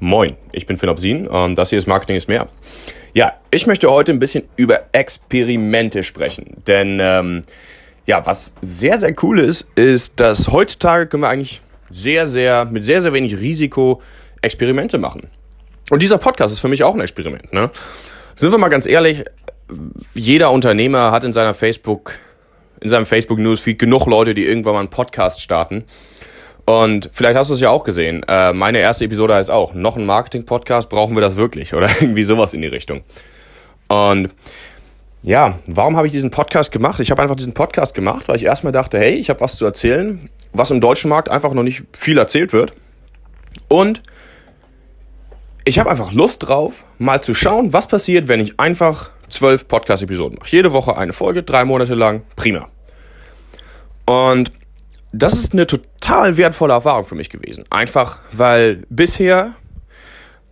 Moin, ich bin Obsin und das hier ist Marketing ist mehr. Ja, ich möchte heute ein bisschen über Experimente sprechen, denn ähm, ja, was sehr, sehr cool ist, ist, dass heutzutage können wir eigentlich sehr, sehr, mit sehr, sehr wenig Risiko Experimente machen. Und dieser Podcast ist für mich auch ein Experiment. Ne? Sind wir mal ganz ehrlich, jeder Unternehmer hat in seiner Facebook, in seinem Facebook Newsfeed genug Leute, die irgendwann mal einen Podcast starten. Und vielleicht hast du es ja auch gesehen. Äh, meine erste Episode heißt auch, noch ein Marketing-Podcast, brauchen wir das wirklich? Oder irgendwie sowas in die Richtung. Und ja, warum habe ich diesen Podcast gemacht? Ich habe einfach diesen Podcast gemacht, weil ich erstmal dachte, hey, ich habe was zu erzählen, was im deutschen Markt einfach noch nicht viel erzählt wird. Und ich habe einfach Lust drauf, mal zu schauen, was passiert, wenn ich einfach zwölf Podcast-Episoden mache. Jede Woche eine Folge, drei Monate lang. Prima. Und das ist eine total wertvolle Erfahrung für mich gewesen. Einfach, weil bisher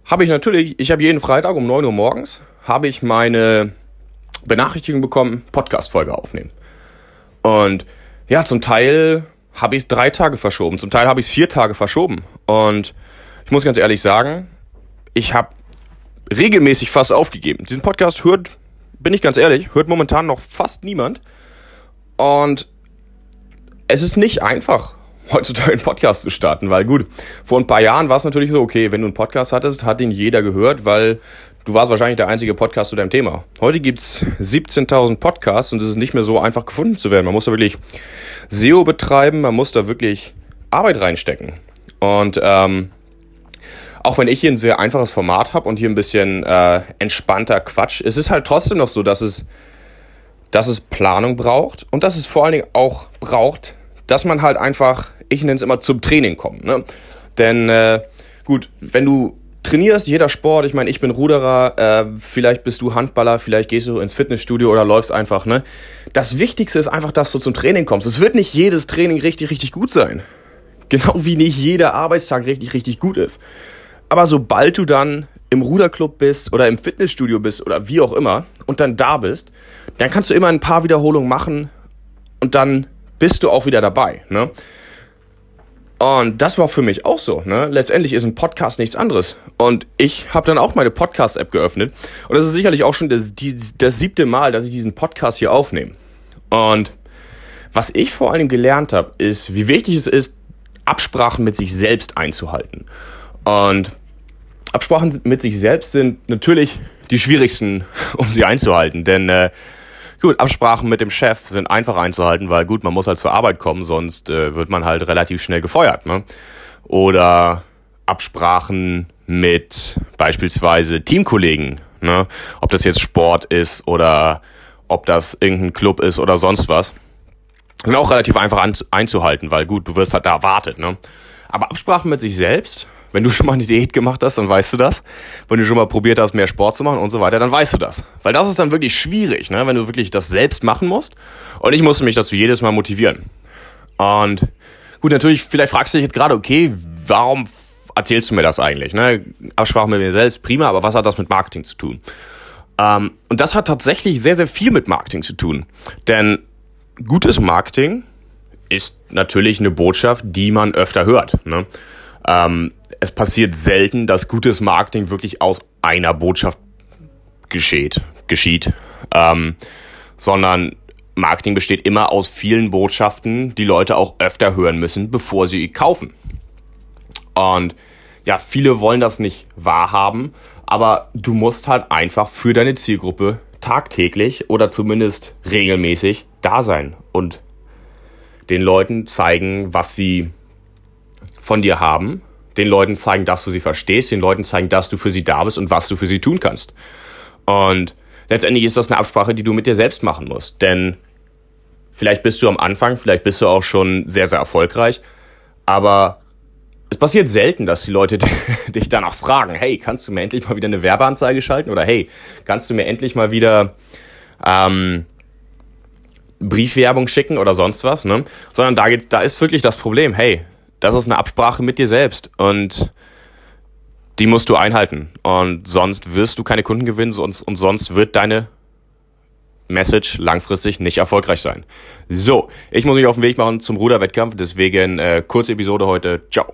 habe ich natürlich, ich habe jeden Freitag um 9 Uhr morgens, habe ich meine Benachrichtigung bekommen, Podcast-Folge aufnehmen. Und ja, zum Teil habe ich es drei Tage verschoben, zum Teil habe ich es vier Tage verschoben. Und ich muss ganz ehrlich sagen, ich habe regelmäßig fast aufgegeben. Diesen Podcast hört, bin ich ganz ehrlich, hört momentan noch fast niemand. Und es ist nicht einfach, heutzutage einen Podcast zu starten, weil gut, vor ein paar Jahren war es natürlich so, okay, wenn du einen Podcast hattest, hat ihn jeder gehört, weil du warst wahrscheinlich der einzige Podcast zu deinem Thema. Heute gibt's 17.000 Podcasts und es ist nicht mehr so einfach gefunden zu werden. Man muss da wirklich SEO betreiben, man muss da wirklich Arbeit reinstecken. Und ähm, auch wenn ich hier ein sehr einfaches Format habe und hier ein bisschen äh, entspannter Quatsch, es ist halt trotzdem noch so, dass es, dass es Planung braucht und dass es vor allen Dingen auch braucht, dass man halt einfach, ich nenne es immer, zum Training kommt. Ne? Denn äh, gut, wenn du trainierst, jeder Sport, ich meine, ich bin Ruderer, äh, vielleicht bist du Handballer, vielleicht gehst du ins Fitnessstudio oder läufst einfach, ne? Das Wichtigste ist einfach, dass du zum Training kommst. Es wird nicht jedes Training richtig, richtig gut sein. Genau wie nicht jeder Arbeitstag richtig, richtig gut ist. Aber sobald du dann im Ruderclub bist oder im Fitnessstudio bist oder wie auch immer und dann da bist, dann kannst du immer ein paar Wiederholungen machen und dann bist du auch wieder dabei. Ne? Und das war für mich auch so. Ne? Letztendlich ist ein Podcast nichts anderes. Und ich habe dann auch meine Podcast-App geöffnet. Und das ist sicherlich auch schon das, die, das siebte Mal, dass ich diesen Podcast hier aufnehme. Und was ich vor allem gelernt habe, ist, wie wichtig es ist, Absprachen mit sich selbst einzuhalten. Und Absprachen mit sich selbst sind natürlich die schwierigsten, um sie einzuhalten. Denn äh, Gut, Absprachen mit dem Chef sind einfach einzuhalten, weil gut, man muss halt zur Arbeit kommen, sonst äh, wird man halt relativ schnell gefeuert. Ne? Oder Absprachen mit beispielsweise Teamkollegen, ne? ob das jetzt Sport ist oder ob das irgendein Club ist oder sonst was, sind auch relativ einfach einzuhalten, weil gut, du wirst halt da erwartet. Ne? Aber Absprachen mit sich selbst wenn du schon mal eine Diät gemacht hast, dann weißt du das. Wenn du schon mal probiert hast, mehr Sport zu machen und so weiter, dann weißt du das. Weil das ist dann wirklich schwierig, ne? wenn du wirklich das selbst machen musst. Und ich musste mich dazu jedes Mal motivieren. Und gut, natürlich, vielleicht fragst du dich jetzt gerade, okay, warum erzählst du mir das eigentlich? Ne? Absprache mit mir selbst, prima, aber was hat das mit Marketing zu tun? Ähm, und das hat tatsächlich sehr, sehr viel mit Marketing zu tun. Denn gutes Marketing ist natürlich eine Botschaft, die man öfter hört. Ne? Ähm, es passiert selten, dass gutes Marketing wirklich aus einer Botschaft geschieht, geschieht ähm, sondern Marketing besteht immer aus vielen Botschaften, die Leute auch öfter hören müssen, bevor sie kaufen. Und ja, viele wollen das nicht wahrhaben, aber du musst halt einfach für deine Zielgruppe tagtäglich oder zumindest regelmäßig da sein und den Leuten zeigen, was sie von dir haben den Leuten zeigen, dass du sie verstehst, den Leuten zeigen, dass du für sie da bist und was du für sie tun kannst. Und letztendlich ist das eine Absprache, die du mit dir selbst machen musst. Denn vielleicht bist du am Anfang, vielleicht bist du auch schon sehr, sehr erfolgreich, aber es passiert selten, dass die Leute dich danach fragen, hey, kannst du mir endlich mal wieder eine Werbeanzeige schalten? Oder hey, kannst du mir endlich mal wieder ähm, Briefwerbung schicken oder sonst was? Ne? Sondern da, geht, da ist wirklich das Problem, hey, das ist eine Absprache mit dir selbst und die musst du einhalten. Und sonst wirst du keine Kunden gewinnen sonst, und sonst wird deine Message langfristig nicht erfolgreich sein. So, ich muss mich auf den Weg machen zum Ruderwettkampf, deswegen äh, kurze Episode heute. Ciao.